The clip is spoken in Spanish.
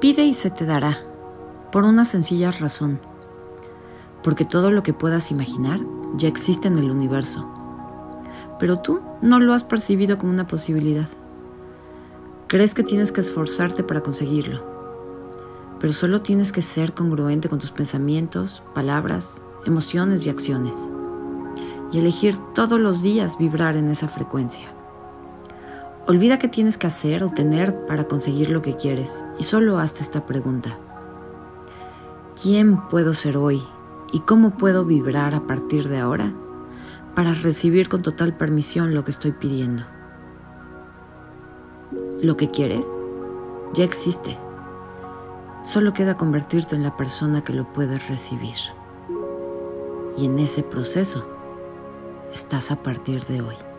Pide y se te dará, por una sencilla razón, porque todo lo que puedas imaginar ya existe en el universo, pero tú no lo has percibido como una posibilidad. Crees que tienes que esforzarte para conseguirlo, pero solo tienes que ser congruente con tus pensamientos, palabras, emociones y acciones, y elegir todos los días vibrar en esa frecuencia. Olvida qué tienes que hacer o tener para conseguir lo que quieres y solo hazte esta pregunta. ¿Quién puedo ser hoy y cómo puedo vibrar a partir de ahora para recibir con total permisión lo que estoy pidiendo? Lo que quieres ya existe. Solo queda convertirte en la persona que lo puede recibir. Y en ese proceso estás a partir de hoy.